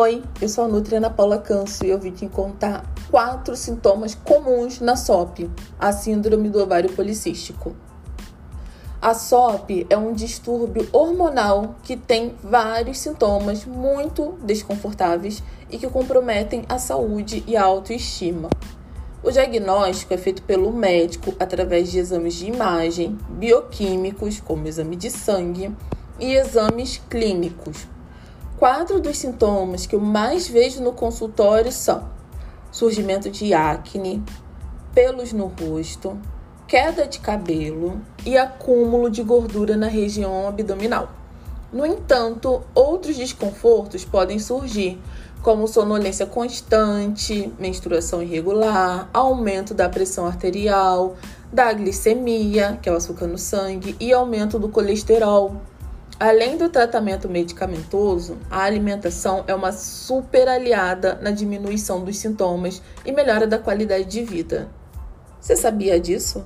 Oi, eu sou a Nutri Ana Paula Canso e eu vim te contar quatro sintomas comuns na SOP, a síndrome do ovário policístico. A SOP é um distúrbio hormonal que tem vários sintomas muito desconfortáveis e que comprometem a saúde e a autoestima. O diagnóstico é feito pelo médico através de exames de imagem, bioquímicos, como exame de sangue, e exames clínicos, Quatro dos sintomas que eu mais vejo no consultório são surgimento de acne, pelos no rosto, queda de cabelo e acúmulo de gordura na região abdominal. No entanto, outros desconfortos podem surgir, como sonolência constante, menstruação irregular, aumento da pressão arterial, da glicemia, que é o açúcar no sangue, e aumento do colesterol. Além do tratamento medicamentoso, a alimentação é uma super aliada na diminuição dos sintomas e melhora da qualidade de vida. Você sabia disso?